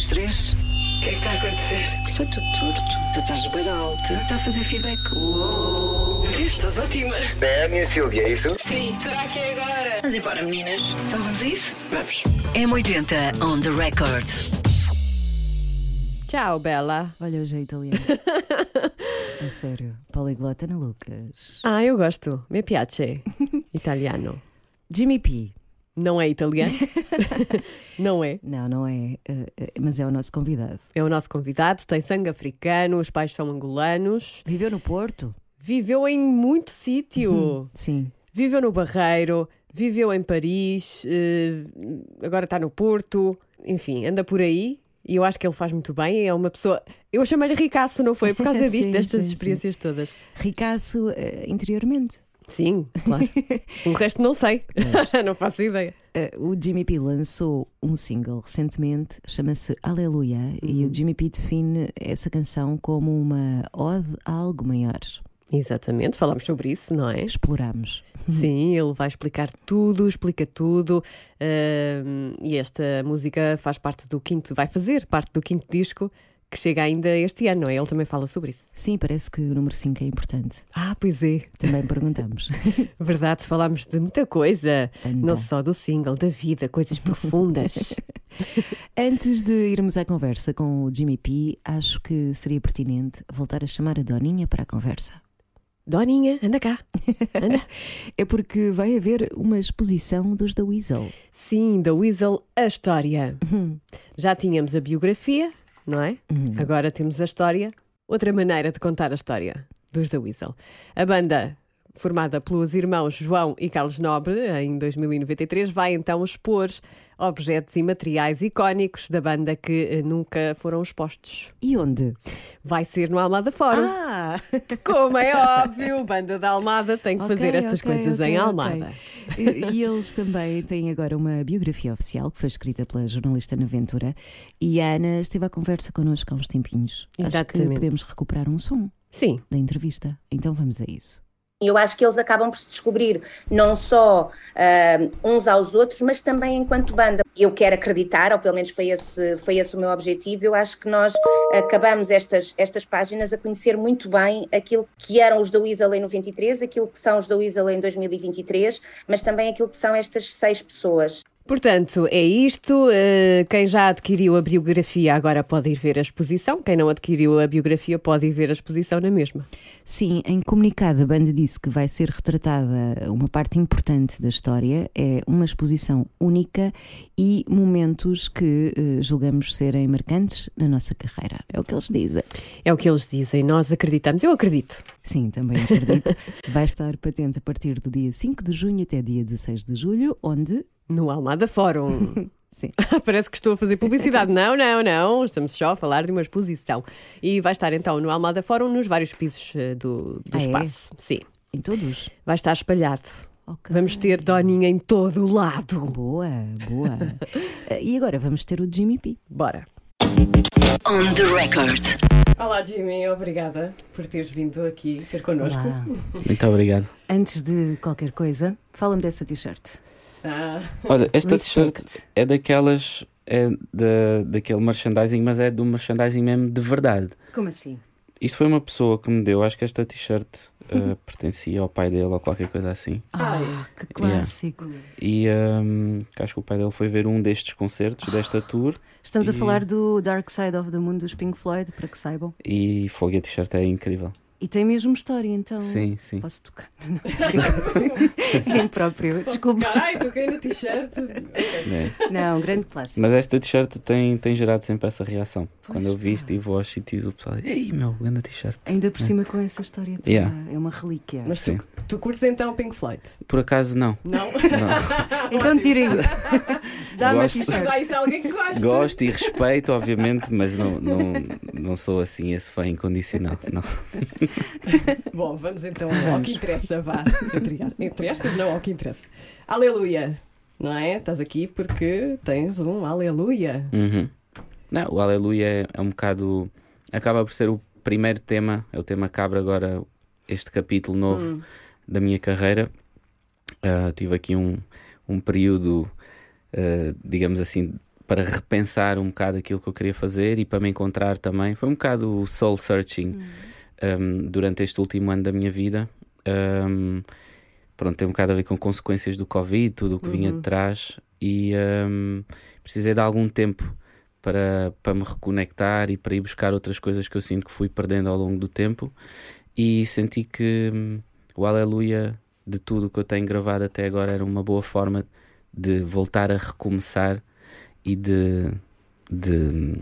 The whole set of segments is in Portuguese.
das três. O que é que está a acontecer? Estou tudo torto. Tu estás bem alta. Está a fazer feedback. Uou. Estás ótima. É a minha Silvia, é isso? Sim. Será que é agora? Vamos embora, meninas. Então vamos a isso? Vamos. M80 on the record. Ciao, Bella. Olha, hoje é italiano. a sério. Poliglota na Lucas. Ah, eu gosto. Me piace. Italiano. Jimmy P. Não é italiano? não é. Não, não é. eh, eh, mas é o nosso convidado. É o nosso convidado, tem sangue africano, os pais são angolanos, Viveu no Porto? viveu em muito sítio. Sim. Viveu no Barreiro, viveu em Paris, eh, agora está no Porto, enfim, anda por aí. E eu acho que ele faz muito bem. É uma pessoa. Eu chamei-lhe Ricaço, não foi? Por causa disto, Sim, destas sim, sim. experiências todas. Ricaço interiormente. Sim, claro. o resto não sei. não faço ideia. Eh, o Jimmy P lançou um single recentemente, chama-se Aleluia, e o Jimmy P define essa canção como uma ode a algo maior. Exatamente, falámos sobre isso, não é? Exploramos. Sim, ele vai explicar tudo, explica tudo. ahm, e esta música faz parte do quinto, vai fazer parte do quinto disco que chega ainda este ano, não é? Ele também fala sobre isso. Sim, parece que o número 5 é importante. Ah, pois é. Também perguntamos. Verdade, falámos de muita coisa. Não só do single, da vida, coisas profundas. Antes de irmos à conversa com o Jimmy P, acho que seria pertinente voltar a chamar a Doninha para a conversa. Doninha, anda cá. Anda. É porque vai haver uma exposição dos da Weasel. Sim, da Weasel, a história. Já tínhamos a biografia, não é? Agora temos a história. Outra maneira de contar a história dos da Weasel. A banda, formada pelos irmãos João e Carlos Nobre, em 2093, vai então expor objetos e materiais icónicos da banda que eh, nunca foram expostos. E onde? Vai ser no Almada Fórum. Ah! Como é óbvio, banda da Almada tem que Ok, fazer estas ok, coisas ok, em. Almada. E, eles também têm agora uma biografia oficial que foi escrita pela jornalista Ana Ventura e a Ana esteve à conversa connosco há uns tempinhos. Acho que Exatamente. podemos recuperar um som Sim, da entrevista. Então vamos a isso. E eu acho que eles acabam por se descobrir não só ah, uns aos outros, mas também enquanto banda. Eu quero acreditar, ou pelo menos foi esse, foi esse o meu objetivo, eu acho que nós acabamos estas, estas páginas a conhecer muito bem aquilo que eram os da Weasel em 93, aquilo que são os da Weasel em 2023, mas também aquilo que são estas seis pessoas. Portanto, é isto. Eh, Quem já adquiriu a biografia agora pode ir ver a exposição. Quem não adquiriu a biografia pode ir ver a exposição na mesma. Sim, em comunicado a banda disse que vai ser retratada uma parte importante da história, é uma exposição única e momentos que eh, julgamos serem marcantes na nossa carreira. É o que eles dizem. É o que eles dizem. Nós acreditamos. Eu acredito. Sim, também acredito. vai estar patente a partir do dia 5 de junho até dia 16 de julho, onde No Almada Fórum. Sim. Parece que estou a fazer publicidade. Não, não, não. Estamos só a falar de uma exposição. E vai estar então no Almada Fórum nos vários pisos eh, do, do Ah, é? espaço. Sim. em todos. Vai estar espalhado. Ok. Vamos ter Doninha em todo o lado. Boa, boa. Eh, e agora vamos ter o Jimmy P. Bora. On the record. Olá, Jimmy. Obrigada por teres vindo aqui ter connosco. Olá. Muito obrigado. Antes de qualquer coisa, fala-me dessa t-shirt. Ah, Olha, esta t-shirt é daquelas. É da, daquele merchandising, mas é do merchandising mesmo de verdade. Como assim? Isto foi uma pessoa que me deu, acho que esta t-shirt eh, pertencia ao pai dele ou qualquer coisa assim. Ah, que clássico. E ehm, que acho que o pai dele foi ver um destes concertos, desta tour, Estamos a E- falar do Dark Side of the Moon dos Pink Floyd, para que saibam. e foi a t-shirt é incrível. E tem mesmo história, então. Sim, sim. Posso tocar? É impróprio. Desculpa. Ai, toquei no t-shirt. É. Não, grande clássico. Mas esta t-shirt tem, tem gerado sempre essa reação. Quando eu visto e vou aos sítios, o pessoal diz: Ei, meu, grande t-shirt. Ainda por cima com essa história toda. Yeah. É uma relíquia. Mas Sim. tu, tu curtes então Pink Floyd? Por acaso, não. Não? não. Então tira isso. Dá-me a t-shirt. Alguém que gosta. Gosto e respeito, obviamente, mas não, não, não sou assim esse fã incondicional. Não. Bom, vamos então ao que interessa, vá. Entre, aspas, não ao que interessa. Aleluia. Não é? Estás aqui porque tens um aleluia. Uhum. Não, o Aleluia é, é um bocado. Acaba por ser o primeiro tema, é o tema que abre agora este capítulo novo da minha carreira. Ah, tive aqui um, um período, ah, digamos assim, para repensar um bocado aquilo que eu queria fazer e para me encontrar também. Foi um bocado soul searching um, durante este último ano da minha vida. Um, pronto, tem um bocado a ver com consequências do Covid, tudo o que vinha de trás, e um, precisei de algum tempo para, para me reconectar e para ir buscar outras coisas que eu sinto que fui perdendo ao longo do tempo. E senti que hum, o Aleluia de tudo que eu tenho gravado até agora era uma boa forma de voltar a recomeçar e de, de,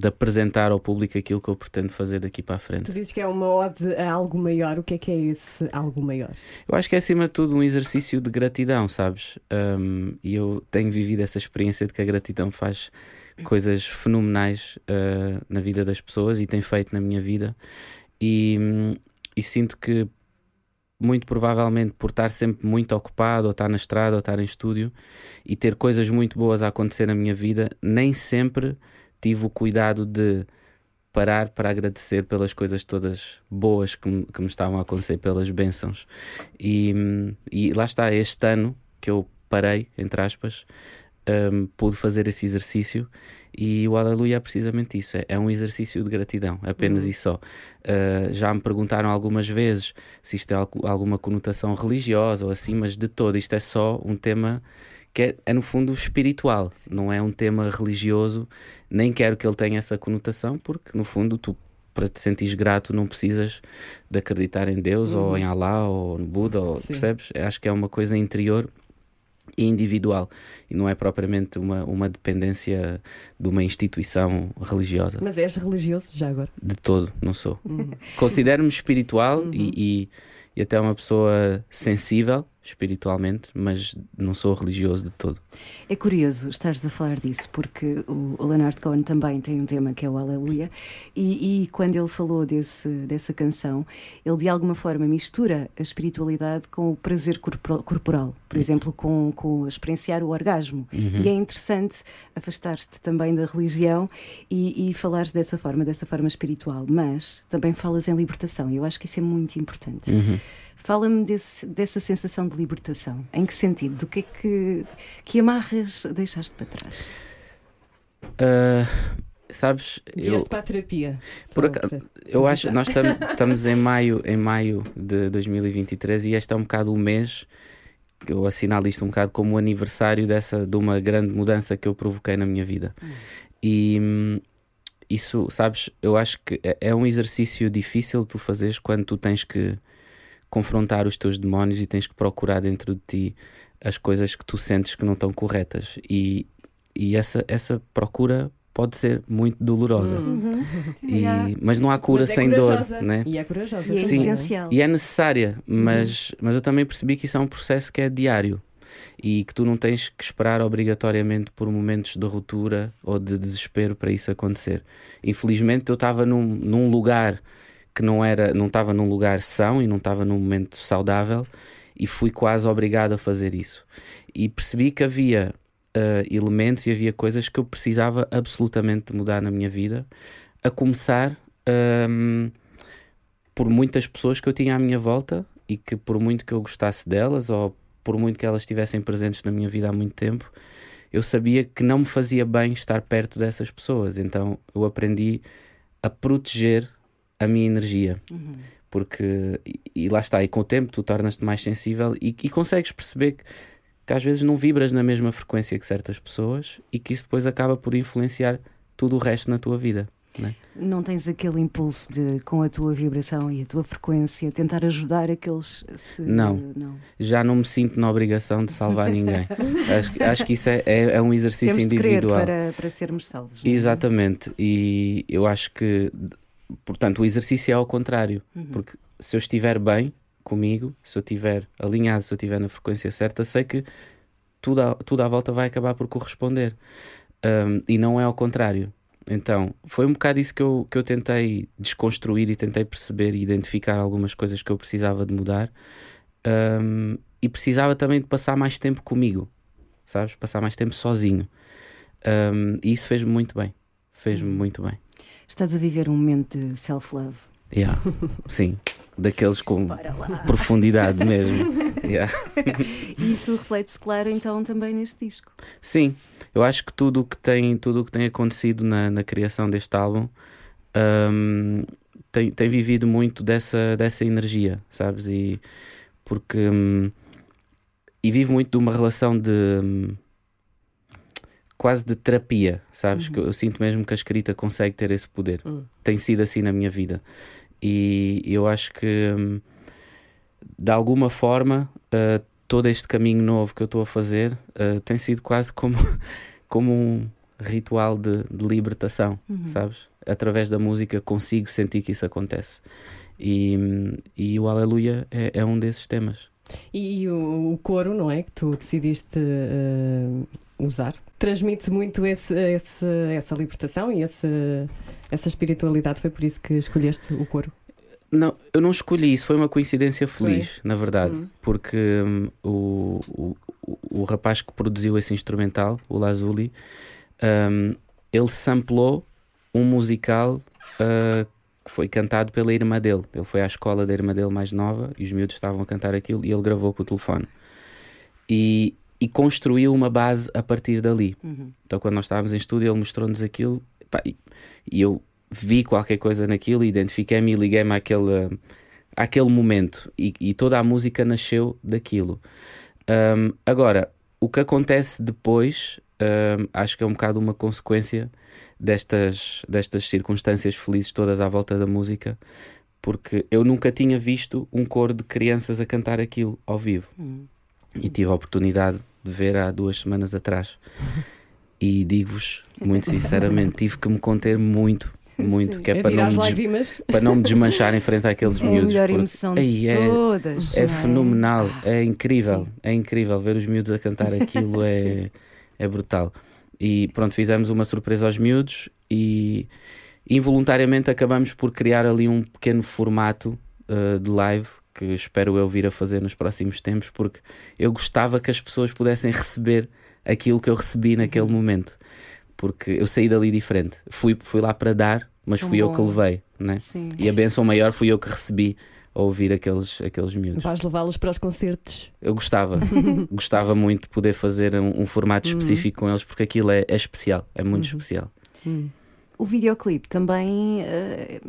de apresentar ao público aquilo que eu pretendo fazer daqui para a frente. Tu dizes que é uma ode a algo maior. O que é que é esse algo maior? Eu acho que é acima de tudo um exercício de gratidão, sabes? Um, e eu tenho vivido essa experiência de que a gratidão faz coisas fenomenais uh, na vida das pessoas e tem feito na minha vida. E, hum, e sinto que muito provavelmente por estar sempre muito ocupado, ou estar na estrada, ou estar em estúdio e ter coisas muito boas a acontecer na minha vida, nem sempre tive o cuidado de parar para agradecer pelas coisas todas boas que me, que me estavam a acontecer, pelas bênçãos. E, e lá está, este ano que eu parei, entre aspas, um, pude fazer esse exercício e o Aleluia é precisamente isso: é, é um exercício de gratidão, apenas Uhum. e só. Uh, já me perguntaram algumas vezes se isto tem algu- alguma conotação religiosa ou assim, mas de todo, isto é só um tema que é, é no fundo espiritual, não é um tema religioso, nem quero que ele tenha essa conotação, porque no fundo tu. Para te sentires grato, não precisas de acreditar em Deus ou em Allah ou no Buda, ou, Uhum. Sim. percebes? Acho que é uma coisa interior e individual e não é propriamente uma, uma dependência de uma instituição religiosa. Mas és religioso já agora? De todo, não sou. Considero-me espiritual e, e, e até uma pessoa sensível espiritualmente, mas não sou religioso de todo. É curioso estares a falar disso, porque o Leonard Cohen também tem um tema que é o Aleluia, e, e quando ele falou desse, dessa canção, ele de alguma forma mistura a espiritualidade com o prazer corpor- corporal, por exemplo, com, com experienciar o orgasmo. E é interessante afastar-te também da religião e, e falares dessa forma, dessa forma espiritual, mas também falas em libertação, e eu acho que isso é muito importante. Fala-me dessa sensação de libertação. Em que sentido? Do que é que, que amarras deixaste para trás? Ah, sabes, eu, para a terapia. Por acaso- para- eu acho nós tam- estamos em maio, em maio de 2023 e este é um bocado o mês que eu assinalo isto um bocado como o aniversário dessa de uma grande mudança que eu provoquei na minha vida. E hum, isso, sabes, eu acho que é, é um exercício difícil tu fazeres quando tu tens que confrontar os teus demónios e tens que procurar dentro de ti as coisas que tu sentes que não estão corretas. E, e essa, essa procura pode ser muito dolorosa. E- mas não há cura Mas é sem corajosa. dor, né? E é corajosa. E é Sim. essencial. E é necessária, mas, mas eu também percebi que isso é um processo que é diário e que tu não tens que esperar obrigatoriamente por momentos de ruptura ou de desespero para isso acontecer. Infelizmente eu estava num, num lugar que não era, não estava num lugar são e não estava num momento saudável e fui quase obrigado a fazer isso. E percebi que havia ah, elementos e havia coisas que eu precisava absolutamente mudar na minha vida, a começar ahm, por muitas pessoas que eu tinha à minha volta e que por muito que eu gostasse delas ou por muito que elas estivessem presentes na minha vida há muito tempo, eu sabia que não me fazia bem estar perto dessas pessoas. Então eu aprendi a proteger a minha energia. Porque, e, e lá está, e com o tempo tu tornas-te mais sensível e, e consegues perceber que, que às vezes não vibras na mesma frequência que certas pessoas e que isso depois acaba por influenciar tudo o resto na tua vida. Né? Não tens aquele impulso de, com a tua vibração e a tua frequência, tentar ajudar aqueles. Se... Não. não. Já não me sinto na obrigação de salvar ninguém. acho, que- acho que isso é, é, é um exercício Temos de individual. para, para sermos salvos. não é? Exatamente, e eu acho que, portanto, o exercício é ao contrário, porque se eu estiver bem comigo, se eu estiver alinhado, se eu estiver na frequência certa, sei que tudo à, tudo à volta vai acabar por corresponder. Um, e não é ao contrário. Então, foi um bocado isso que eu, que eu tentei desconstruir e tentei perceber e identificar algumas coisas que eu precisava de mudar. Um, e precisava também de passar mais tempo comigo, sabes? Passar mais tempo sozinho. Um, e isso fez-me muito bem. Fez-me muito bem. Estás a viver um momento de self-love. Yeah. Sim, daqueles com profundidade mesmo. Yeah. E isso reflete-se, claro, então também neste disco. Sim, eu acho que tudo o que tem, tudo o que tem acontecido na, na criação deste álbum hum, tem, tem vivido muito dessa, dessa energia, sabes? E porque hum, e vive muito de uma relação de hum, quase de terapia, sabes? Que eu, eu sinto mesmo que a escrita consegue ter esse poder. Tem sido assim na minha vida. E eu acho que hum, de alguma forma uh, todo este caminho novo que eu estou a fazer uh, tem sido quase como, como um ritual de, de libertação, sabes? Através da música consigo sentir que isso acontece. E, hum, e o Aleluia é, é um desses temas. E o, o coro, não é? Que tu decidiste eh, usar. Transmite muito esse, esse- essa libertação e esse, essa espiritualidade. Foi por isso que escolheste o coro. Não, eu não escolhi isso, foi uma coincidência feliz, na verdade, porque hum, o, o, o- rapaz que produziu esse instrumental, o Lazuli, hum, ele samplou um musical ah, que foi cantado pela irmã dele. Ele foi à escola da irmã dele mais nova e os miúdos estavam a cantar aquilo e ele gravou com o telefone. E, e construiu uma base a partir dali. Então, quando nós estávamos em estúdio, ele mostrou-nos aquilo pá, e, eu vi qualquer coisa naquilo, identifiquei-me e liguei-me àquele, àquele momento. E, e toda a música nasceu daquilo. Ahm, agora, o que acontece depois, ahm, acho que é um bocado uma consequência destas, destas circunstâncias felizes todas à volta da música, porque eu nunca tinha visto um coro de crianças a cantar aquilo ao vivo. E tive a oportunidade de ver há duas semanas atrás. E digo-vos, muito sinceramente, tive que me conter muito, muito, que é, É para, não me para não me desmanchar em frente àqueles É a miúdos. melhor porque- emoção de Ei, é- todas. é não fenomenal, é incrível, Sim. é incrível ver os miúdos a cantar aquilo, é, é brutal. E pronto, fizemos uma surpresa aos miúdos e involuntariamente acabamos por criar ali um pequeno formato uh, de live que espero eu vir a fazer nos próximos tempos, porque eu gostava que as pessoas pudessem receber aquilo que eu recebi naquele Uhum. momento, porque eu saí dali diferente. Fui, fui lá para dar, mas Tão fui eu bom. que levei, né? Sim. E a benção maior fui eu que recebi a ouvir aqueles, aqueles miúdos. Vais levá-los para os concertos. Eu gostava, gostava muito de poder fazer um, um formato específico com eles, porque aquilo é, é especial, é muito especial. O videoclipe também é-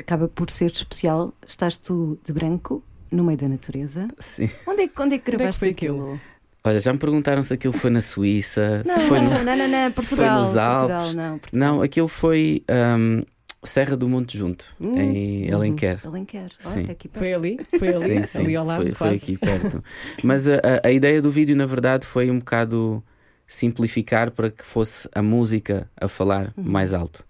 acaba por ser especial. Estás tu de branco, no meio da natureza. Sim. Onde é, que- onde é que que gravaste foi aquilo? Olha, já me perguntaram se aquilo foi na Suíça, Não, se foi no- não, não, não, não, se foi Portugal. nos Portugal, Alpes. não, Portugal. Não, aquilo foi ahm, Serra do Monte Junto, Hum, em Alenquer. Alenquer. Sim. Olha, aqui perto. Foi ali? Foi ali? Sim, sim, ali ao lado, foi, foi aqui perto. Mas a, a- a ideia do vídeo, na verdade, foi um bocado simplificar para que fosse a música a falar Uhum. mais alto.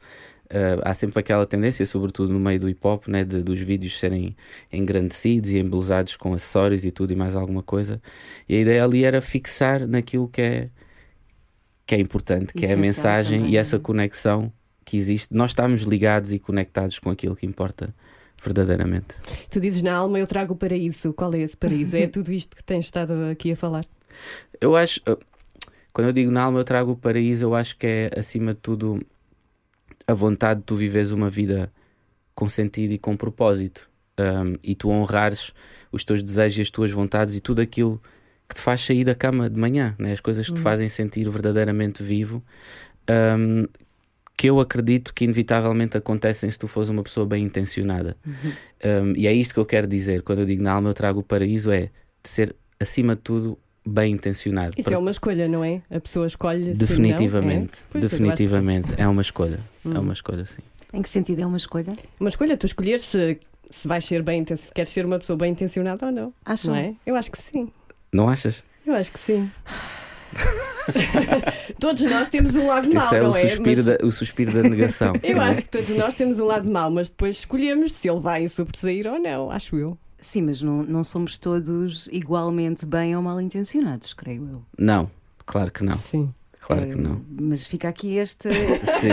Uh, há sempre aquela tendência, sobretudo no meio do hip hop, né, de, dos vídeos serem engrandecidos e embelezados com acessórios e tudo e mais alguma coisa. E a ideia ali era fixar naquilo que é, que é importante, que é a mensagem também, e essa não é? conexão que existe. Nós estamos ligados e conectados com aquilo que importa verdadeiramente. Tu dizes na alma, eu trago o paraíso. Qual é esse paraíso? É tudo isto que tens estado aqui a falar? Eu acho, uh, quando eu digo na alma, eu trago o paraíso, eu acho que é acima de tudo a vontade de tu viveres uma vida com sentido e com propósito um, e tu honrares os teus desejos e as tuas vontades e tudo aquilo que te faz sair da cama de manhã, né? as coisas que te fazem sentir verdadeiramente vivo. um, que eu acredito que inevitavelmente acontecem se tu fores uma pessoa bem intencionada. Um, e é isto que eu quero dizer. Quando eu digo na alma, eu trago o paraíso, é de ser, acima de tudo, bem intencionado. Isso Para- é uma escolha, não é? A pessoa escolhe. se Definitivamente, não, é? Acho definitivamente. É uma escolha. É Hum. uma escolha, sim. Em que sentido é uma escolha? Uma escolha, tu escolheres se, se vais ser bem se queres ser uma pessoa bem intencionada ou não. Acham? Não é? Eu acho que sim. Não achas? Eu acho que sim. todos nós temos um lado mau, Esse é não o é? suspiro, Mas da, o suspiro da negação. Eu é? acho que todos nós temos um lado mau, mas depois escolhemos se ele vai sobressair ou não, acho eu. Sim, mas não, não somos todos igualmente bem ou mal intencionados, creio eu. Não, claro que não. Sim. Claro que não. Mas fica aqui este, Sim,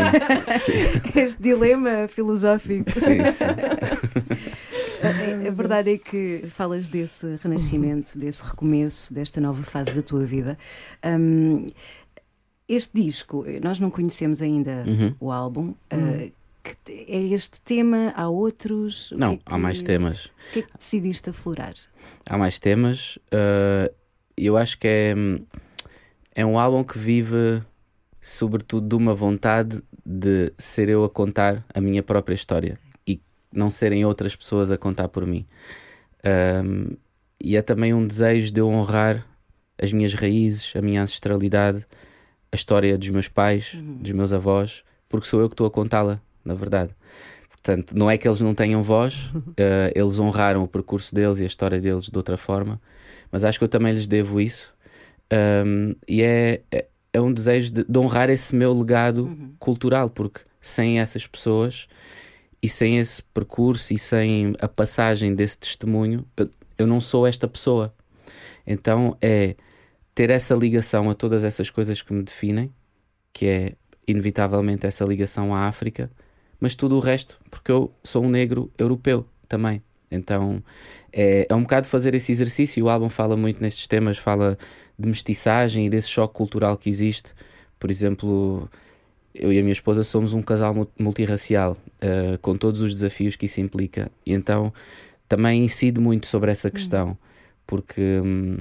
sim, este dilema filosófico. sim, sim. A, a verdade é que falas desse renascimento, desse recomeço, desta nova fase da tua vida. Hum, este disco, nós não conhecemos ainda Uhum. o álbum. uh, que é este tema? Há outros? O Não, que é há mais que- temas. O que é que decidiste aflorar? Há mais temas. uh, eu acho que é, é um álbum que vive, sobretudo, de uma vontade de ser eu a contar a minha própria história e não serem outras pessoas a contar por mim. Um, e é também um desejo de eu honrar as minhas raízes, a minha ancestralidade, a história dos meus pais, dos meus avós, porque sou eu que estou a contá-la, na verdade. Portanto, não é que eles não tenham voz, eh, eles honraram o percurso deles e a história deles de outra forma, mas acho que eu também lhes devo isso. Um, e é, é, é um desejo de, de honrar esse meu legado cultural, porque sem essas pessoas e sem esse percurso e sem a passagem desse testemunho, eu, eu não sou esta pessoa. Então é ter essa ligação a todas essas coisas que me definem, que é inevitavelmente essa ligação à África, mas tudo o resto, porque eu sou um negro europeu também. Então é, é um bocado fazer esse exercício. e O álbum fala muito nestes temas, fala de mestiçagem e desse choque cultural que existe. Por exemplo, eu e a minha esposa somos um casal mu- multirracial, eh, com todos os desafios que isso implica. E então também incide muito sobre essa questão, porque hum,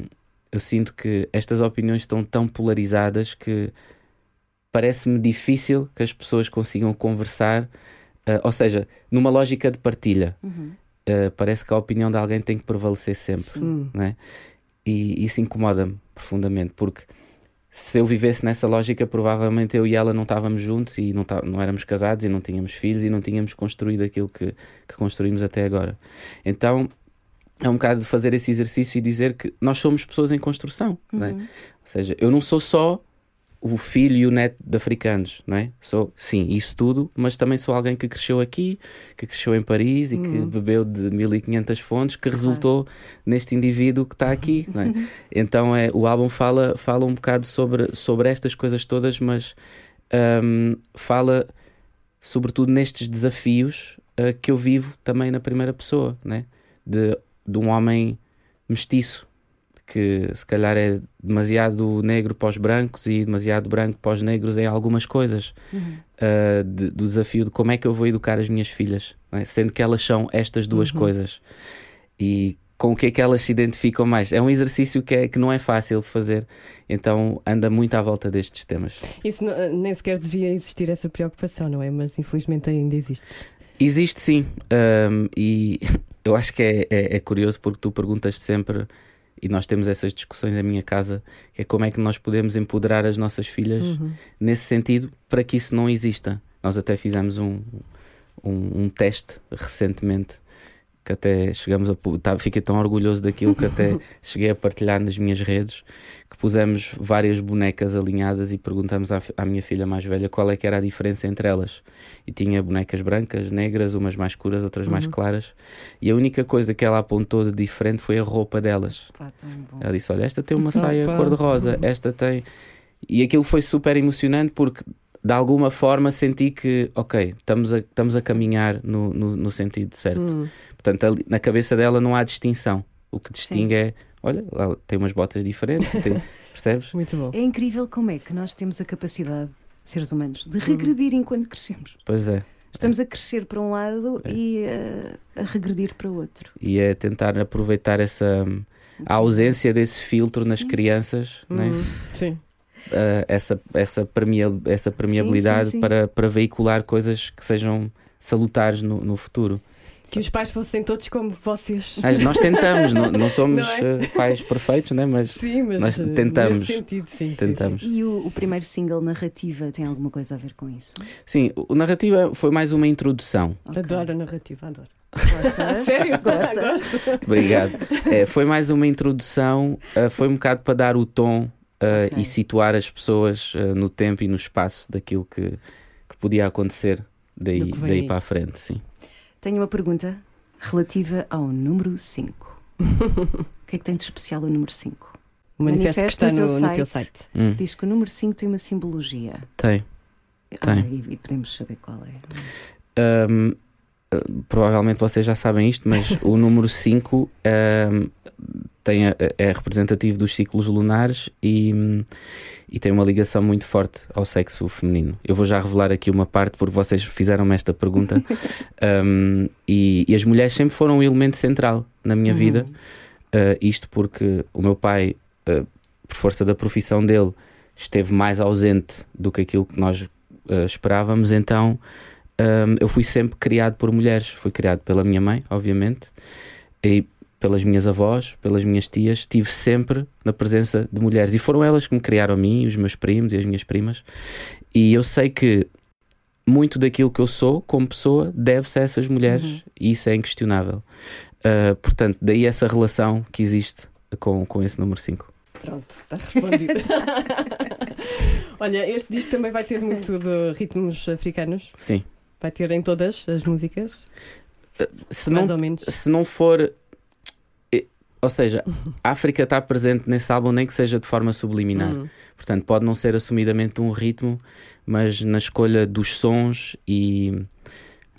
eu sinto que estas opiniões estão tão polarizadas que parece-me difícil que as pessoas consigam conversar, eh, ou seja, numa lógica de partilha. Eh, parece que a opinião de alguém tem que prevalecer sempre, não é? E isso incomoda-me profundamente, porque se eu vivesse nessa lógica, provavelmente eu e ela não estávamos juntos e não, tá- não éramos casados e não tínhamos filhos e não tínhamos construído aquilo que, que construímos até agora. Então é um bocado de fazer esse exercício e dizer que nós somos pessoas em construção, é? Ou seja, eu não sou só o filho e o neto de africanos, não é? Sou, sim, isso tudo, mas também sou alguém que cresceu aqui, que cresceu em Paris e que bebeu de 1500 fontes, que resultou neste indivíduo que está aqui, não é? Então é, o álbum fala, fala um bocado sobre, sobre estas coisas todas, mas hum, fala sobretudo nestes desafios uh, que eu vivo também na primeira pessoa, né? de, de um homem mestiço que se calhar é demasiado negro para os brancos e demasiado branco para os negros em algumas coisas. Uh, de- do desafio de como é que eu vou educar as minhas filhas, é? sendo que elas são estas duas coisas. E com o que é que elas se identificam mais? É um exercício que, é, que não é fácil de fazer, então anda muito à volta destes temas. Isso não- nem sequer devia existir essa preocupação, não é? Mas infelizmente ainda existe. Existe sim, um, e eu acho que é, é- é curioso porque tu perguntas sempre, e nós temos essas discussões em minha casa, que é como é que nós podemos empoderar as nossas filhas nesse sentido para que isso não exista. Nós até fizemos um, um, um teste recentemente que até chegamos a tá, fiquei tão orgulhoso daquilo que até cheguei a partilhar nas minhas redes que pusemos várias bonecas alinhadas e perguntamos à, à minha filha mais velha qual é que era a diferença entre elas e tinha bonecas brancas, negras, umas mais escuras, outras mais claras e a única coisa que ela apontou de diferente foi a roupa delas Pá, ela disse: Olha, esta tem uma saia Opa. cor-de-rosa, esta tem. E aquilo foi super emocionante porque de alguma forma senti que, ok, estamos a, estamos a caminhar no, no, no sentido certo. Hum. Portanto, ali- na cabeça dela não há distinção. O que distingue é: olha, ela tem umas botas diferentes, tem- percebes? Muito bom. É incrível como é que nós temos a capacidade, seres humanos, de regredir enquanto crescemos. Pois é. Estamos a crescer para um lado e eh, a regredir para o outro. E é tentar aproveitar essa. A ausência desse filtro nas Sim. crianças, né? Hum, Sim. uh, essa, essa, essa permeabilidade sim, sim. Para, para veicular coisas que sejam salutares no, no futuro. Que os pais fossem todos como vocês. Mas nós tentamos, não, não somos Não é? uh, pais perfeitos, né? mas Sim, mas nós eh, tentamos. Sentido, sim, sim, tentamos. E o, o primeiro single, Narrativa, tem alguma coisa a ver com isso? Sim, o narrativa foi mais uma introdução. sim. Adoro a narrativa, adoro. Gostas? Sério? Gostas? Gosto. Obrigado. É, foi mais uma introdução, uh, foi um bocado para dar o tom uh, e situar as pessoas uh, no tempo e no espaço daquilo que, que podia acontecer daí, daí aí. para a frente. Sim. Tenho uma pergunta relativa ao número 5. o que é que tem de especial o número 5? O manifesto que Manifesto está no teu no, no teu site. site. Hum, Diz que o número 5 tem uma simbologia. tem. Ah, Tem. e, e podemos saber qual é. Um, uh, provavelmente vocês já sabem isto, mas o número 5 tem, a- é representativo dos ciclos lunares e, e tem uma ligação muito forte ao sexo feminino. Eu vou já revelar aqui uma parte porque vocês fizeram-me esta pergunta. Um, e, e as mulheres sempre foram um elemento central na minha vida. Uh, isto porque o meu pai, uh, por força da profissão dele, esteve mais ausente do que aquilo que nós uh, esperávamos. Então um, eu fui sempre criado por mulheres. Fui criado pela minha mãe, obviamente, e pelas minhas avós, pelas minhas tias. Estive sempre na presença de mulheres. E foram elas que me criaram a mim, os meus primos e as minhas primas. E eu sei que muito daquilo que eu sou como pessoa deve-se a essas mulheres e isso é inquestionável. Uh, portanto, daí essa relação que existe com, com esse número 5. Pronto, está respondido. Olha, este disco também vai ter muito de ritmos africanos. Sim. Vai ter em todas as músicas, Se mais não, ou menos. se não for. Ou seja, a África está presente nesse álbum, nem que seja de forma subliminar. Hum. Portanto, pode não ser assumidamente um ritmo, mas na escolha dos sons e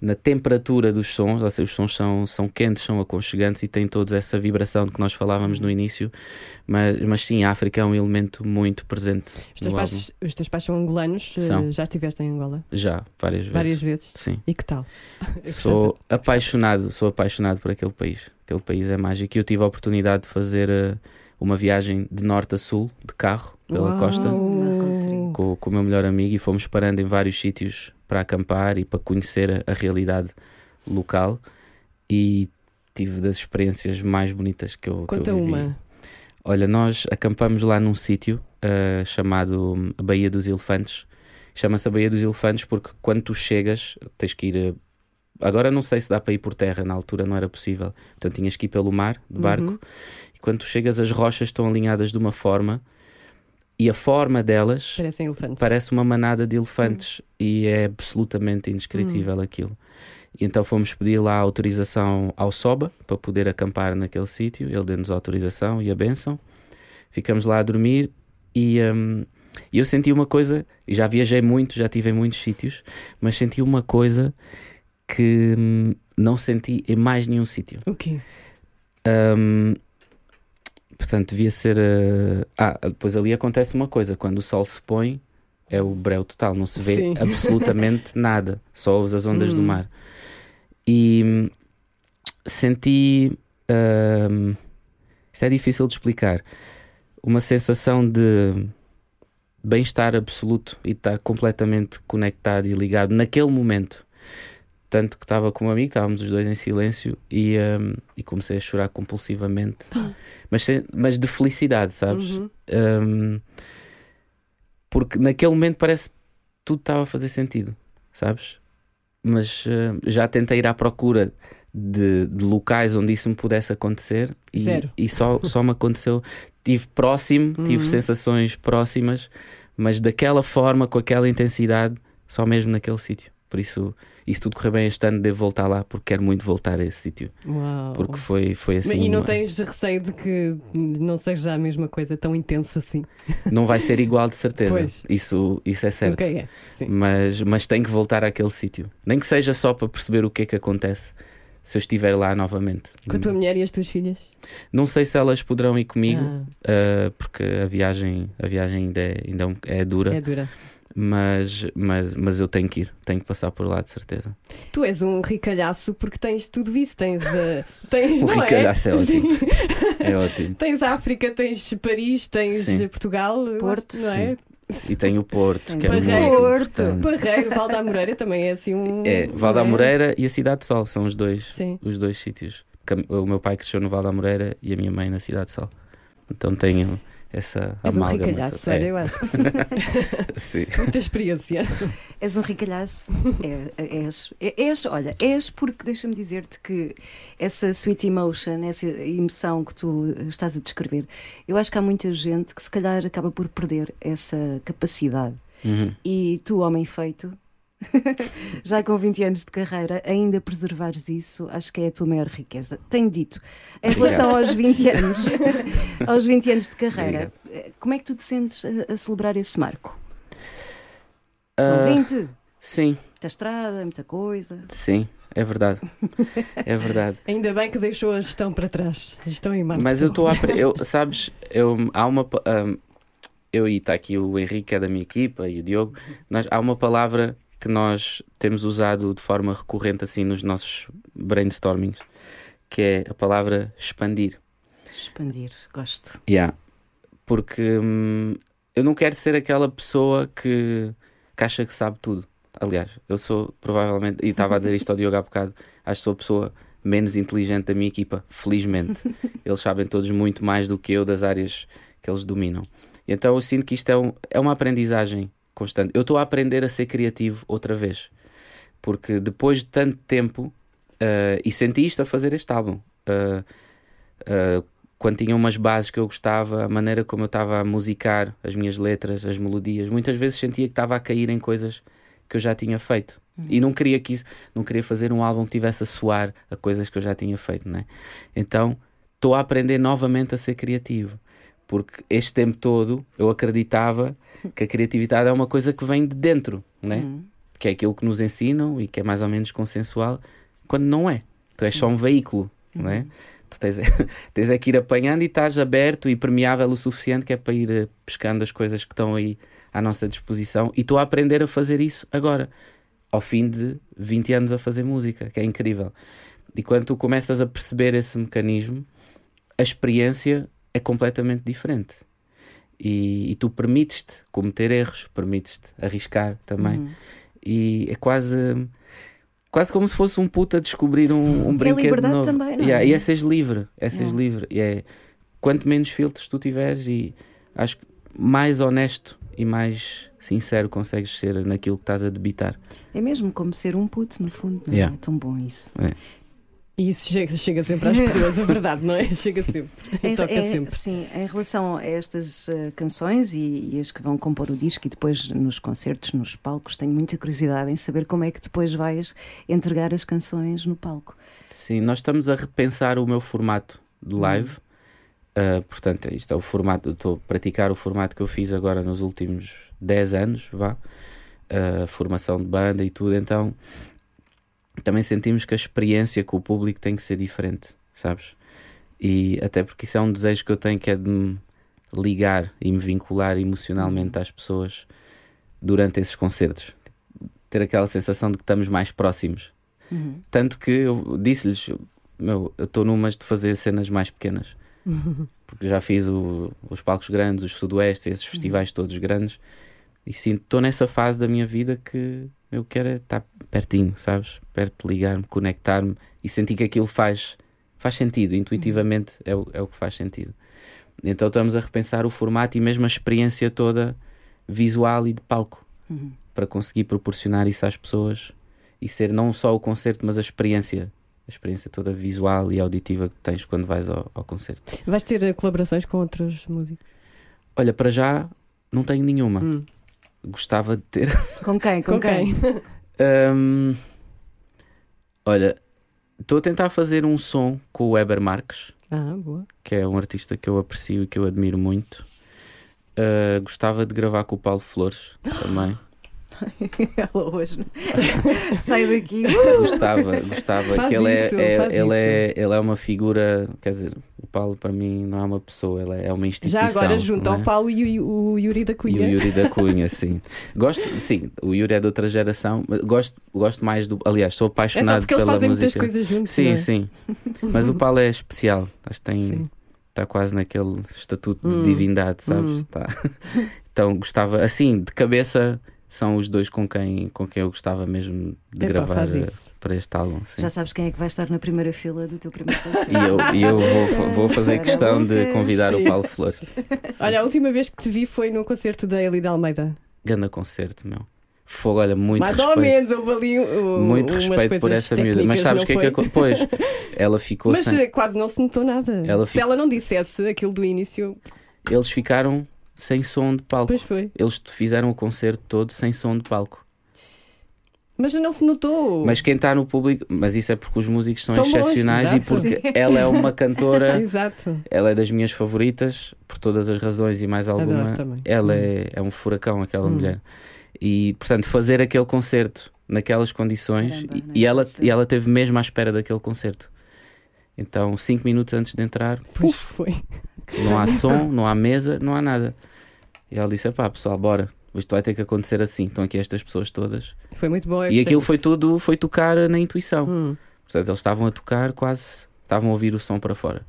na temperatura dos sons, ou seja, os sons são, são quentes, são aconchegantes e têm todos essa vibração de que nós falávamos no início. Mas, mas sim, a África é um elemento muito presente Os teus, no álbum. pais, os teus pais são angolanos, eh, São. já estiveste em Angola Já, várias vezes. várias vezes. Sim. E que tal? Sou apaixonado, sou apaixonado por aquele país. Aquele país é mágico. E eu tive a oportunidade de fazer eh, uma viagem de norte a sul, de carro, pela Uau. costa. Com, com o meu melhor amigo, e fomos parando em vários sítios para acampar e para conhecer a, a realidade local. E tive das experiências mais bonitas que eu, que Conta eu vivi. uma. Olha, nós acampamos lá num sítio eh, chamado a Baía dos Elefantes. Chama-se a Baía dos Elefantes porque quando tu chegas, tens que ir. Agora não sei se dá para ir por terra, na altura não era possível. Portanto, tinhas que ir pelo mar, de barco. Uhum. E quando tu chegas, as rochas estão alinhadas de uma forma e a forma delas parece uma manada de elefantes e é absolutamente indescritível aquilo. E então fomos pedir lá a autorização ao Soba para poder acampar naquele sítio. Ele deu-nos a autorização e a benção. Ficamos lá a dormir e hum, e eu senti uma coisa, e já viajei muito, já estive em muitos sítios, mas senti uma coisa que hum, não senti em mais nenhum sítio. O quê? Portanto, devia ser. uh, Ah, depois ali acontece uma coisa: quando o sol se põe, é o breu total, não se vê Sim. absolutamente nada, só ouves as ondas do Hum. mar. E hum, senti. hum, isto é difícil de explicar. Uma sensação de bem-estar absoluto e de estar completamente conectado e ligado naquele momento. Tanto que estava com um amigo, estávamos os dois em silêncio e, hum, e comecei a chorar compulsivamente, mas, sem- mas de felicidade, sabes? Uhum. Um, porque naquele momento parece que tudo estava a fazer sentido, sabes? Mas uh, já tentei ir à procura de, de locais onde isso me pudesse acontecer e, e só, só me aconteceu. Tive próximo, tive Uhum. sensações próximas, mas daquela forma, com aquela intensidade, só mesmo naquele sítio. Por isso, e se tudo correr bem este ano, devo voltar lá porque quero muito voltar a esse sítio. Porque foi, foi assim. e não uma- tens receio de que não seja a mesma coisa tão intenso assim? não vai ser igual de certeza. Pois. Isso, isso é certo. Ok, é. Mas, mas tenho que voltar àquele sítio. Nem que seja só para perceber o que é que acontece se eu estiver lá novamente. Com a tua mulher e as tuas filhas? Não sei se elas poderão ir comigo, Ah, ah, porque a viagem, a viagem ainda, é, ainda é é dura, é dura. Mas, mas, mas eu tenho que ir, tenho que passar por lá de certeza. Tu és um ricalhaço porque tens tudo isso. Tens. eh, tens O não ricalhaço é ótimo. Sim. É ótimo. Tens África, tens Paris, tens Sim. Portugal, eu Porto. não é? E tenho o Porto, que é muito o Porto. importante. Barreiro, Val da Moreira também é assim um. É, Val da é? Moreira e a Cidade de Sol são os dois, Sim. os dois sítios. O meu pai cresceu no Val da Moreira e a minha mãe na Cidade de Sol. Então tenho essa És um amálgama. ricalhaço, É, olha, eu acho que sim. sim. Muita experiência. És um ricalhaço. É, és, é- és, olha, és porque deixa-me dizer-te que essa sweet emotion, essa emoção que tu estás a descrever, eu acho que há muita gente que se calhar acaba por perder essa capacidade. Uhum. E tu, homem feito, já com 20 anos de carreira, ainda preservares isso, acho que é a tua maior riqueza. Tenho dito, em Obrigado. relação aos 20 anos, aos 20 anos de carreira, Obrigado. como é que tu te sentes a, a celebrar esse marco? São Ah, 20? Sim, muita estrada, muita coisa. Sim, é verdade. É verdade. Ainda bem que deixou a gestão para trás. Gestão em marketing. Mas eu estou a eu Sabes, eu, há uma. pa- ahm, eu e está aqui o Henrique, que é da minha equipa, e o Diogo. Nós, há uma palavra que nós temos usado de forma recorrente assim nos nossos brainstormings, que é a palavra expandir. Expandir, gosto. Yeah. Porque hum, eu não quero ser aquela pessoa que, que acha que sabe tudo. Aliás, eu sou provavelmente, e estava a dizer isto ao Diogo há bocado, acho que sou a pessoa menos inteligente da minha equipa, felizmente. Eles sabem todos muito mais do que eu das áreas que eles dominam. E então eu sinto que isto é, um- é uma aprendizagem constante. Eu estou a aprender a ser criativo outra vez. Porque depois de tanto tempo, ah, e senti isto a fazer este álbum. ah, quando tinha umas bases que eu gostava, a maneira como eu estava a musicar as minhas letras, as melodias, muitas vezes sentia que estava a cair em coisas que eu já tinha feito. E não queria que isso, não queria fazer um álbum que tivesse a soar a coisas que eu já tinha feito, né? Então, estou a aprender novamente a ser criativo. Porque este tempo todo eu acreditava que a criatividade é uma coisa que vem de dentro, né? Que é aquilo que nos ensinam e que é mais ou menos consensual, quando não é. Tu és só um veículo, né? Tu tens, tens é que ir apanhando e estás aberto e permeável o suficiente que é para ir eh, pescando as coisas que estão aí à nossa disposição. E estou a aprender a fazer isso agora, ao fim de 20 anos a fazer música, que é incrível. E quando tu começas a perceber esse mecanismo, a experiência é completamente diferente. E, e tu permites-te cometer erros, permites-te arriscar também. E é quase. Quase como se fosse um puto a descobrir um, um É brinquedo liberdade novo. também, não é? Yeah, E é seres livre, é seres Yeah. livre. E é quanto menos filtros tu tiveres e acho que mais honesto e mais sincero consegues ser naquilo que estás a debitar. É mesmo como ser um puto, no fundo. Não é? Yeah. é tão bom isso. E isso chega, chega sempre às pessoas, a verdade, não é? Chega sempre. Em, Toca é- sempre. Sim, em relação a estas eh, canções e, e as que vão compor o disco e depois nos concertos, nos palcos, tenho muita curiosidade em saber como é que depois vais entregar as canções no palco. Sim, nós estamos a repensar o meu formato de live. Uh, portanto, isto é o formato, estou a praticar o formato que eu fiz agora nos últimos 10 anos, vá. Uh, formação de banda e tudo, então também sentimos que a experiência com o público tem que ser diferente, sabes? E até porque isso é um desejo que eu tenho que é de me ligar e me vincular emocionalmente às pessoas durante esses concertos. Ter aquela sensação de que estamos mais próximos. Tanto que eu disse-lhes: Meu, eu estou numas de fazer cenas mais pequenas. Porque já fiz o- os palcos grandes, os Sudoeste, esses festivais todos grandes. E sinto, estou nessa fase da minha vida que eu quero é estar pertinho, sabes? Perto de ligar-me, conectar-me e sentir que aquilo faz, faz sentido, intuitivamente é, o, é o que faz sentido. Então estamos a repensar o formato e mesmo a experiência toda visual e de palco para conseguir proporcionar isso às pessoas e ser não só o concerto, mas a experiência, a experiência toda visual e auditiva que tens quando vais ao, ao concerto. Vais ter eh, colaborações com outros músicos? Olha, para já não tenho nenhuma. Hum. Gostava de ter. Com quem? Com, Com quem? quem? Hum, olha, estou a tentar fazer um som com o Weber Marques, Ah, que é um artista que eu aprecio e que eu admiro muito. Uh, gostava de gravar com o Paulo Flores também. Ela hoje. não- Sai daqui. gostava, gostava Faz que ele é, isso, é- ele, é, ele é uma figura, quer dizer, o Paulo para mim não é uma pessoa, ele é é uma Já instituição. agora junto não ao é? Paulo e o, o Yuri da E Cunha. o Yuri da Cunha, sim. Gosto, sim, o Yuri é de outra geração, gosto, gosto mais do. Aliás, sou É apaixonado eles pela fazem música. muitas coisas juntos. Sim, é? sim. Mas o Paulo é especial. Acho que tem. Sim. Está quase naquele estatuto de Hum. divindade, sabes? Hum. Tá. Então gostava, assim, de cabeça, são os dois com quem, com quem eu gostava mesmo de Epá, gravar eh, para este álbum. Sim. Já sabes quem é que vai estar na primeira fila do teu primeiro concerto. E eu, e eu vou, vou fazer questão de convidar o. Paulo Flores. Olha, a última vez que te vi foi no concerto da Elida Almeida. Ganda concerto, meu. Fogo, olha, muito Mais respeito. ou menos, houve ali uh, Muito respeito por essa miúda. Mas sabes o que é não que foi? aconteceu? Pois, ela ficou Mas sem. eh, quase não se notou nada. Ela Se ela não dissesse aquilo do início, Eles ficaram sem som de palco. pois foi. Eles fizeram o concerto todo sem som de palco. Mas não se notou. Mas quem está no público, mas isso é porque os músicos são, São bons, excepcionais e exato. porque ela é uma cantora, Exato. ela é das minhas favoritas, por todas as razões e mais alguma. Adoro também. Ela é, é um furacão, aquela Hum. mulher. E, portanto, fazer aquele concerto naquelas condições Caramba, e- e, ela, e ela teve mesmo à espera daquele concerto. Então, cinco minutos antes de entrar, Pois foi. não há som, não há mesa, não há nada. E ela disse: pá, pessoal, bora. Isto vai ter que acontecer assim. Estão aqui estas pessoas todas. Foi muito bom. E aquilo foi tudo, foi tocar na intuição. Hum. Portanto, eles estavam a tocar quase, estavam a ouvir o som para fora.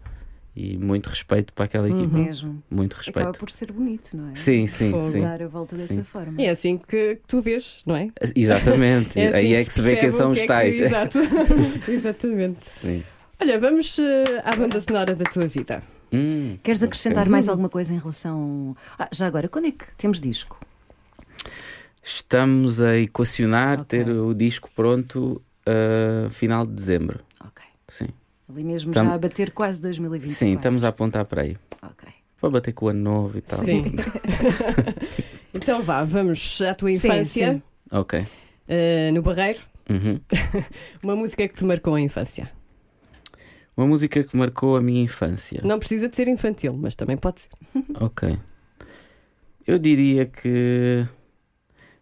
E muito respeito para aquela equipa. Mesmo. Muito Acaba respeito. por ser bonito, não é? Sim, sim, Fogo. sim. Dar a volta Sim. dessa forma. É assim que tu vês, não é? Exatamente. É assim Aí é que se vê quem são o os que é tais. que- Exato. Exatamente. Sim. Olha, vamos eh, à banda sonora da tua vida. Hum, Queres acrescentar mais alguma coisa em relação. Ah, já agora, quando é que temos disco? Estamos a equacionar Ok. ter o disco pronto a final de dezembro. Ok. Sim. Ali mesmo Tam- já a bater quase 2024. Sim, estamos a apontar para aí. Ok. Para bater com o ano novo e tal. Sim. então vá, vamos à tua Sim, infância sim. Ok. eh, no Barreiro. Uhum. Uma música que te marcou a infância. Uma música que marcou a minha infância. Não precisa de ser infantil, mas também pode ser. Ok. Eu diria que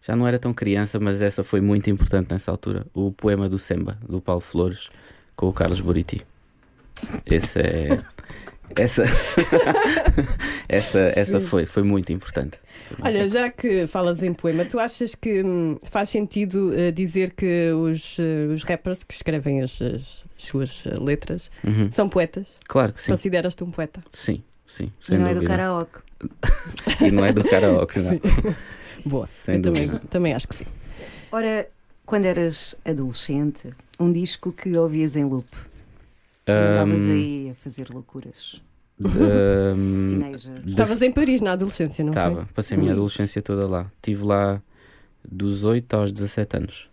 já não era tão criança, mas essa foi muito importante nessa altura. O poema do Semba, do Paulo Flores, com o Carlos Buriti. Esse é. Essa, essa, essa foi, foi muito importante. Olha, já que falas em poema, tu achas que hum, faz sentido eh, dizer que os, eh, os rappers que escrevem as, as suas eh, letras Uhum. são poetas? Claro que sim. Consideras-te um poeta? Sim, sim. E Sem não é do dúvida. karaoke. E não é do karaoke, não. Boa, Sem eu também, dúvida. também acho que sim. Ora, quando eras adolescente, um disco que ouvias em loop. Andavas Ahm, aí a fazer loucuras. De- Estavas em Paris na adolescência, não Estava, passei a minha adolescência toda lá. Estive lá dos 8 aos 17 anos.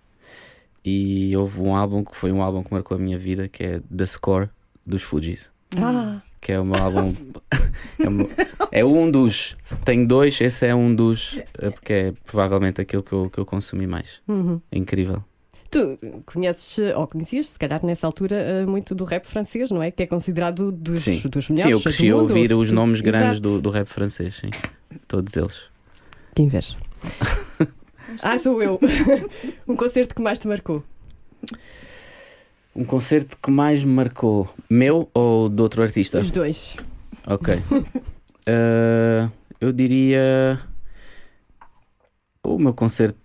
E houve um álbum que foi um álbum que marcou a minha vida, que é The Score dos Fugees. Ah, Que é o meu álbum. é, meu- é um dos. Tenho dois, esse é um dos. é Porque é provavelmente aquilo que eu, que eu consumi mais. uhum. É incrível. Tu conheces, ou conhecias, se calhar nessa altura, eh, muito do rap francês, não é? Que é considerado dos, Sim. dos Sim, melhores. eu cresci a ouvir os Tu- nomes grandes do, do rap francês, sim. Todos eles. Que inveja. ah, sou eu. um concerto que mais te marcou. Um concerto que mais me marcou, meu ou de outro artista? Os dois. Ok. Uh, eu diria o meu concerto,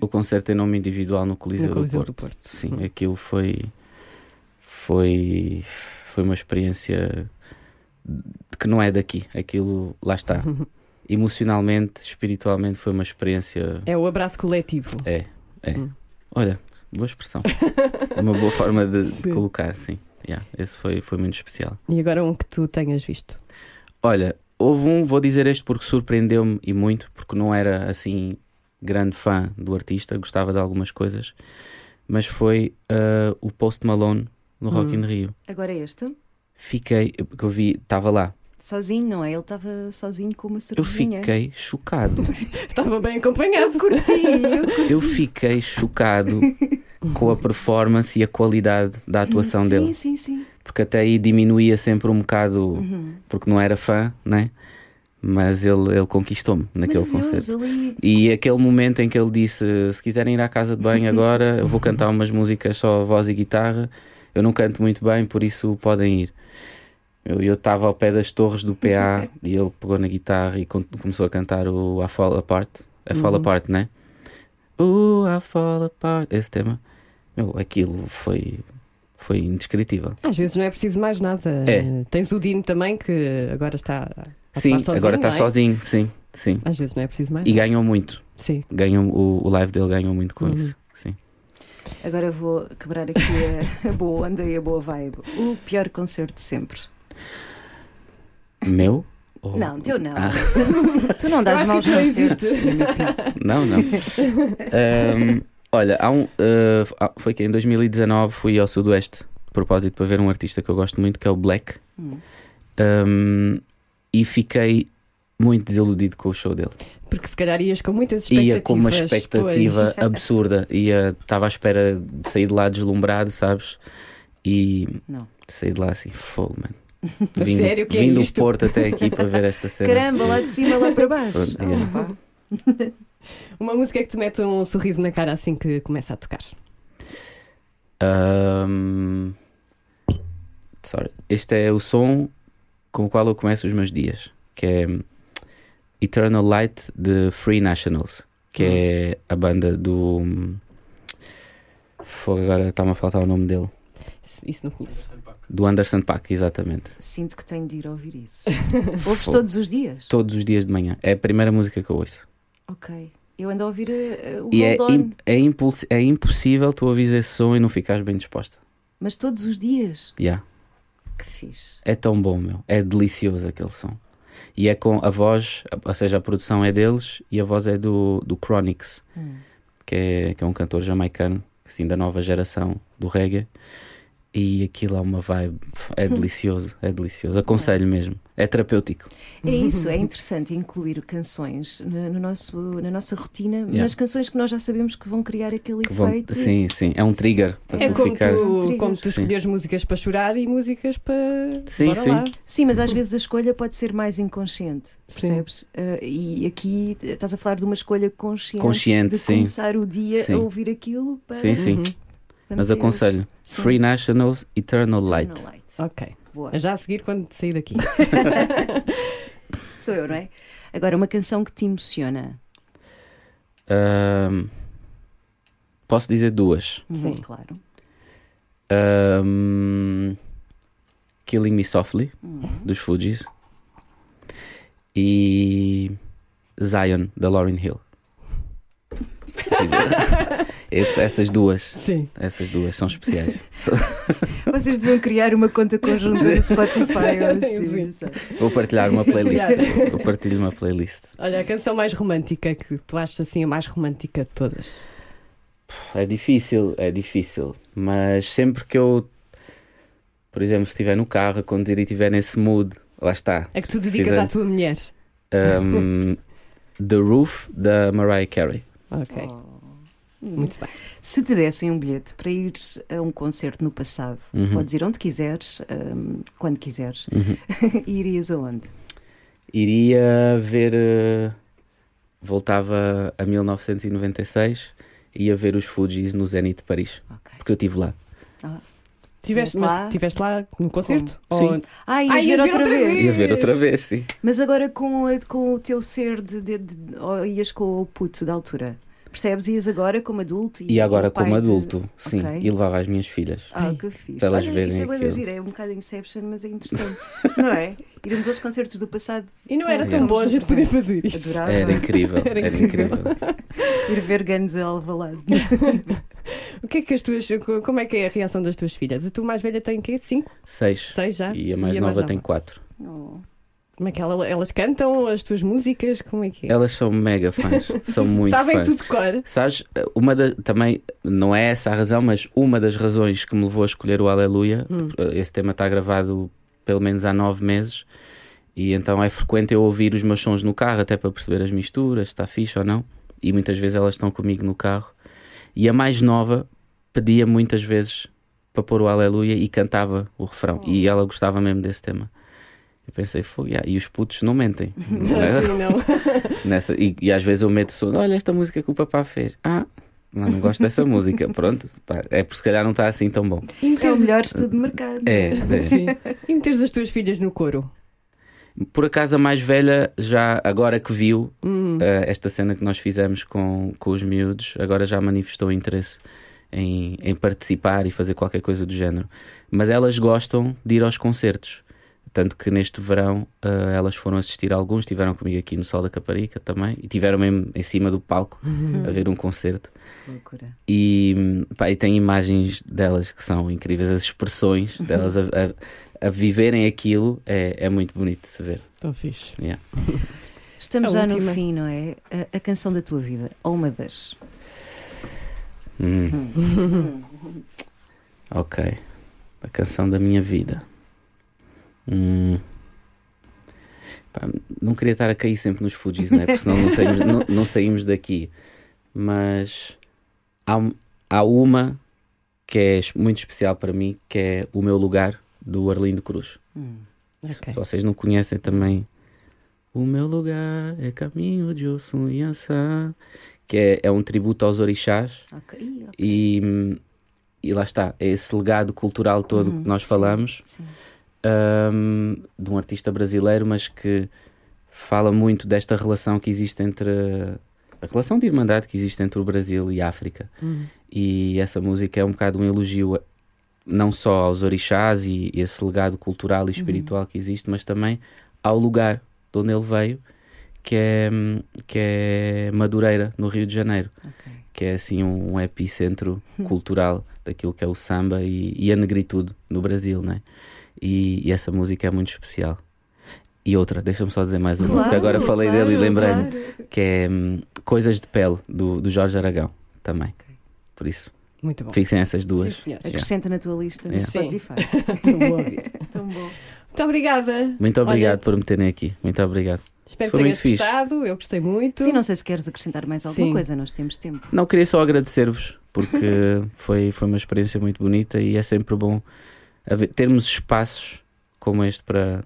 o concerto em nome individual no Coliseu, No do, Coliseu Porto. do Porto. Sim, Hum. aquilo foi foi foi uma experiência que não é daqui. Aquilo lá está. Emocionalmente, espiritualmente foi uma experiência. É o abraço coletivo. É, é. Hum. Olha, boa expressão. É uma boa forma de, de colocar, sim. Yeah, esse foi, foi muito especial. E agora um que tu tenhas visto. Olha, houve um, vou dizer este porque surpreendeu-me e muito, porque não era assim grande fã do artista, gostava de algumas coisas, mas foi ah, o Post Malone no Rock Hum. in Rio. Agora este, Fiquei, porque eu vi, estava lá, sozinho, não é? Ele estava sozinho com uma eu cervejinha. fiquei chocado. Estava bem acompanhado. Curti, eu eu fiquei chocado com a performance e a qualidade da atuação sim, dele, Sim, sim, porque até aí diminuía sempre um bocado, Uhum. porque não era fã, né? Mas ele, ele conquistou-me naquele concerto. ali. E aquele momento em que ele disse: Se quiserem ir à casa de banho agora, eu vou cantar umas músicas só voz e guitarra. Eu não canto muito bem, por isso podem ir. Eu eu estava ao pé das torres do PA e ele pegou na guitarra e começou a cantar o I Fall Apart. I Fall Uhum. Apart, né? Uh, I Fall Apart. Esse tema. Meu, aquilo foi, foi indescritível. Às vezes não é preciso mais nada. É. Tens o Dino também, que agora está. Sim, sozinho, agora está é? sozinho, sim, sim. Às vezes não é preciso mais. E ganhou muito. Sim. Ganhou, o, o live dele ganhou muito com Uhum. isso. Sim. Agora vou quebrar aqui a, a boa onda e a boa vibe. O pior concerto de sempre. Meu? Ou- Não, teu não. Ah. Tu não dás maus concertos. Não, não. Ahm, olha, há um, ah, foi que em 2019 fui ao Sudoeste de propósito para ver um artista que eu gosto muito, que é o Black, Hum. Ahm, e fiquei muito desiludido com o show dele. Porque se calhar ias com muitas expectativas. Ia com uma expectativa pois. absurda, ia estava à espera de sair de lá deslumbrado, sabes? E Não. saí de lá assim, fogo, mano. Vim, sério, o que é vim do isto? Porto até aqui para ver esta cena. Caramba, lá de cima, lá para baixo. Yeah. Oh. Uma música que te mete um sorriso na cara assim que começa a tocar. Ahm, sorry. Este é o som com o qual eu começo os meus dias, que é Eternal Light de Free Nationals, que é a banda do. Fogo, agora está-me a faltar o nome dele. Isso- não conheço. Do Anderson Paak, exatamente. Sinto que tenho de ir ouvir isso. Ouves todos os dias? Todos os dias de manhã. É a primeira música que eu ouço. Ok. Eu ando a ouvir uh, o E é, im- é, impuls- é impossível tu ouvires esse som e não ficares bem disposta. mas todos os dias. Yeah. Que fixe. É tão bom, meu. É delicioso aquele som. E é com a voz, ou seja, a produção é deles e a voz é do, do Chronix, que, é, que é um cantor jamaicano, assim, da nova geração do reggae. E aquilo é uma vibe, é delicioso, é delicioso. Aconselho mesmo. É terapêutico. É isso, é interessante incluir canções no, no nosso, na nossa rotina, Yeah. mas canções que nós já sabemos que vão criar aquele Que vão- efeito. sim, sim. É um trigger para É tu como ficar. tu, como tu escolheres músicas para chorar e músicas para. Sim, Bora sim. lá. Sim, mas às vezes a escolha pode ser mais inconsciente, percebes? Uh, e aqui estás a falar de uma escolha consciente, Consciente, de sim. começar o dia Sim. a ouvir aquilo para Sim, sim. Uhum. Mas aconselho. Sim. Free Nationals, Eternal Light. light. Ok. Boa. Já a seguir quando sair daqui. Sou eu, não é? Agora, uma canção que te emociona. Posso dizer duas. Sim. claro. Um, Killing Me Softly, dos Fugees. E Zion, da Lauryn Hill. Esse- essas duas. Sim. Essas duas são especiais. So- Vocês deviam criar uma conta conjunta no Spotify assim. Vou partilhar uma playlist. Eu partilho uma playlist. Olha, a canção mais romântica que tu achas assim a mais romântica de todas. É difícil, é difícil. Mas sempre que eu, por exemplo, se estiver no carro a conduzir e estiver nesse mood, lá está. É que tu dedicas fizer, à tua mulher. um, The Roof, da Mariah Carey. Ok. Oh. Muito bem. Se te dessem um bilhete para ires a um concerto no passado, Uhum. podes ir onde quiseres, hum, quando quiseres, Uhum. e irias aonde? Iria ver. eh, voltava a 1996, ia ver os Fugees no Zenit de Paris, Ok. porque eu estive lá. Tiveste, Estiveste mas lá? estiveste lá no concerto? Ou- Sim. Ah, ias Ah, ver ias ver outra, outra vez. vez. Ia ver outra vez, sim. Mas agora com, com o teu ser de, de- de- ou ias com o puto da altura. Percebes? Ias agora como adulto E agora o pai como de- adulto, sim. Ok. E levava as minhas filhas. Ah, que fixe. Para elas Olha, verem isso é gira, é um bocado Inception, mas é interessante. não é? Irmos aos concertos do passado. E não era tão bom a gente poder fazer isso. Adorava Era incrível, Era era, incrível. ir ver Guns a Alvalade. O que é que as tuas. Como é que é a reação das tuas filhas? A tua mais velha tem quê? Cinco? Seis. Seis já? E a mais nova tem quatro. Oh. Como é que ela- elas cantam as tuas músicas? Como é que é? Elas são mega fãs, são muito Sabem fãs. tudo de cor. Sabes, uma da, também não é essa a razão, mas uma das razões que me levou a escolher o Aleluia, Hum. esse tema está gravado pelo menos há nove meses, e então é frequente eu ouvir os meus sons no carro, até para perceber as misturas, se está fixe ou não, e muitas vezes elas estão comigo no carro. E a mais nova pedia muitas vezes para pôr o Aleluia e cantava o refrão, e ela gostava mesmo desse tema. Eu pensei, "Fogo, yeah, e os putos não mentem. não é? Assim, não. Nessa, e, e às vezes eu meto som, olha esta música que o papá fez. Ah, não, não gosto dessa música. Pronto, pá, é porque se calhar não está assim tão bom. E É o melhor estudo de mercado. É, é. Sim. E meteres as tuas filhas no coro. Por acaso a mais velha, já agora que viu Hum. eh, esta cena que nós fizemos com, com os miúdos, agora já manifestou interesse em, em participar e fazer qualquer coisa do género. Mas elas gostam de ir aos concertos. Tanto que neste verão eh, elas foram assistir a alguns, estiveram comigo aqui no Sol da Caparica também, e tiveram mesmo em cima do palco a ver um concerto. Que loucura. E, pá, e tem imagens delas que são incríveis, as expressões delas a, a- a viverem aquilo é, é muito bonito de se ver. Tão fixe. Yeah. Estamos A já última. no fim, não é? A, a canção da tua vida, ou uma das. Hum. ok. A canção da minha vida. Hum. Pá, não queria estar a cair sempre nos Fujis, né? porque senão não saímos, não, não saímos daqui. Mas há, há uma que é muito especial para mim, que é O Meu Lugar, do Arlindo Cruz. Hum. Se Ok. vocês não conhecem também, O meu lugar é caminho de Osso e que é, é um tributo aos orixás. Ok, ok. E, hum, e lá está, é esse legado cultural todo que nós sim, falamos sim. Hum, de um artista brasileiro, mas que fala muito desta relação que existe entre a relação de irmandade que existe entre o Brasil e a África. E essa música é um bocado um elogio não só aos orixás e esse legado cultural e espiritual que existe, mas também ao lugar de onde ele veio, que é, hum, que é Madureira, no Rio de Janeiro Ok. que é assim um, um epicentro cultural daquilo que é o samba e, e a negritude no Brasil, né? E, e essa música é muito especial. E outra, deixa-me só dizer mais uma, porque agora falei dele e lembrei-me, que é hum, Coisas de Pele, do, do Jorge Aragão, também. Por isso, Muito bom. fixem essas duas. Sim, senhor. Acrescenta na tua lista no Yeah. Spotify. Tão bom. Muito obrigada. Muito obrigado Olha, por me terem aqui. Muito obrigado. espero que Foi tenhas muito fixe. gostado. Eu gostei muito. Sim, não sei se queres acrescentar mais alguma Sim. coisa, nós temos tempo. Não, queria só agradecer-vos, porque foi, foi uma experiência muito bonita e é sempre bom termos espaços como este para,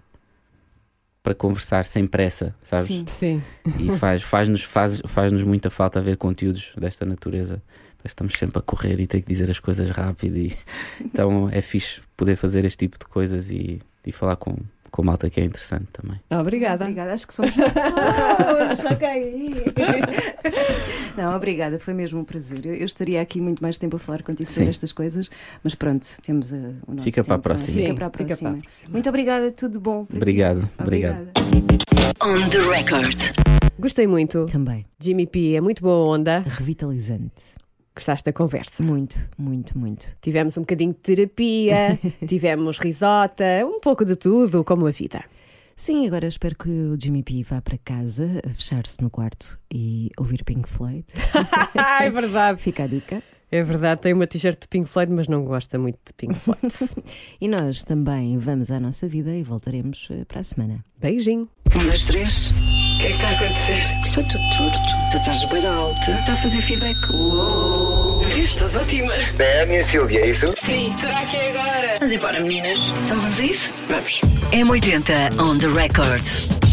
para conversar sem pressa, sabes? Sim. Sim. E faz, faz-nos faz, faz-nos muita falta ver conteúdos desta natureza. Parece que estamos sempre a correr e ter que dizer as coisas rápido. E... Então é fixe poder fazer este tipo de coisas e, e falar com, com malta que é interessante também. Obrigada. Obrigada, acho que somos. Oh, já caí. Não, obrigada, foi mesmo um prazer. Eu, eu estaria aqui muito mais tempo a falar contigo sobre Sim. estas coisas, mas pronto, temos uh, o nosso Fica para a tempo, é? próxima. Fica para a fica próxima. para a próxima. Muito obrigada, tudo bom. para ti. Obrigado, obrigado. Obrigada. On the record. Gostei muito. Também, Jimmy P é muito boa onda. revitalizante. Gostaste da conversa. Muito, muito, muito. Tivemos um bocadinho de terapia, tivemos risota, um pouco de tudo, como a vida. Sim, agora espero que o Jimmy P vá para casa, fechar-se no quarto e ouvir Pink Floyd. é verdade. Fica a dica. É verdade, tem uma t-shirt de Pink Floyd, mas não gosta muito de Pink Floyd. E nós também vamos à nossa vida e voltaremos eh, para a semana. Beijinho. Um, dois, três. O que é que está a acontecer? Está tudo torto. Tu estás bem alta. Está a fazer feedback. Uou. Estás ótima. É a minha Silvia, é isso? Sim. Será que é agora? Vamos embora, meninas. Então vamos a isso? Vamos. M80 on the record.